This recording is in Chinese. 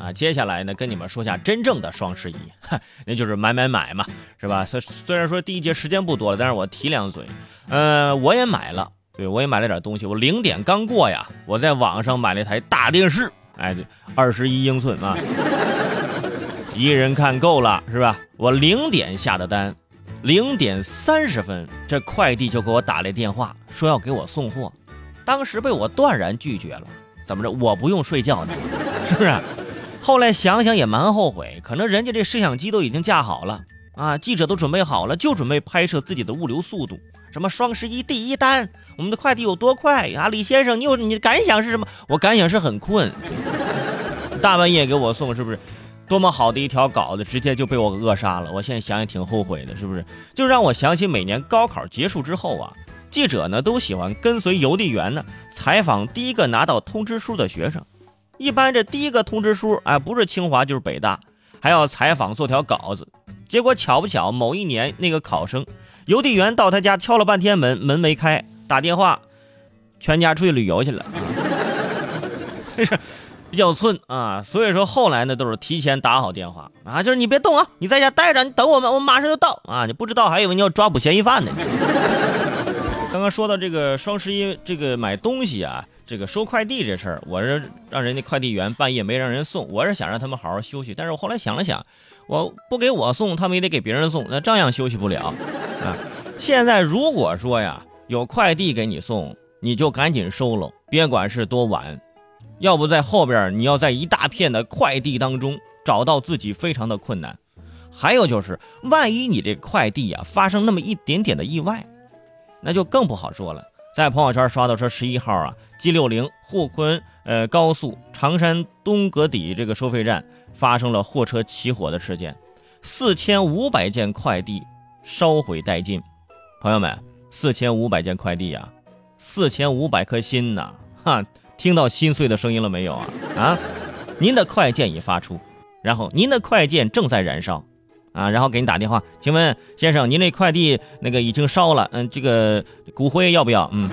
啊。接下来呢，跟你们说下真正的双十一，那就是买买买嘛，是吧？虽虽然说第一节时间不多了，但是我提两嘴，呃，我也买了，对我也买了点东西。我零点刚过呀，我在网上买了一台大电视，哎，对，二十一英寸啊，一人看够了是吧？我零点下的单。零点三十分，这快递就给我打来电话，说要给我送货，当时被我断然拒绝了。怎么着？我不用睡觉的，是不是？后来想想也蛮后悔，可能人家这摄像机都已经架好了啊，记者都准备好了，就准备拍摄自己的物流速度。什么双十一第一单，我们的快递有多快啊？李先生，你有你的感想是什么？我感想是很困，大半夜给我送，是不是？多么好的一条稿子，直接就被我扼杀了。我现在想想挺后悔的，是不是？就让我想起每年高考结束之后啊，记者呢都喜欢跟随邮递员呢采访第一个拿到通知书的学生。一般这第一个通知书，哎，不是清华就是北大，还要采访做条稿子。结果巧不巧，某一年那个考生，邮递员到他家敲了半天门，门没开，打电话，全家出去旅游去了。这是。比较寸啊，所以说后来呢都是提前打好电话啊，就是你别动啊，你在家待着，你等我们，我们马上就到啊。你不知道还以为你要抓捕嫌疑犯呢。刚刚说到这个双十一这个买东西啊，这个收快递这事儿，我是让人家快递员半夜没让人送，我是想让他们好好休息。但是我后来想了想，我不给我送，他们也得给别人送，那照样休息不了啊。现在如果说呀有快递给你送，你就赶紧收了，别管是多晚。要不在后边，你要在一大片的快递当中找到自己非常的困难。还有就是，万一你这快递啊发生那么一点点的意外，那就更不好说了。在朋友圈刷到说十一号啊，G 六零沪昆呃高速常山东阁底这个收费站发生了货车起火的事件，四千五百件快递烧毁殆尽。朋友们，四千五百件快递啊，四千五百颗心呐，哈。听到心碎的声音了没有啊？啊，您的快件已发出，然后您的快件正在燃烧，啊，然后给你打电话，请问先生，您那快递那个已经烧了，嗯，这个骨灰要不要？嗯。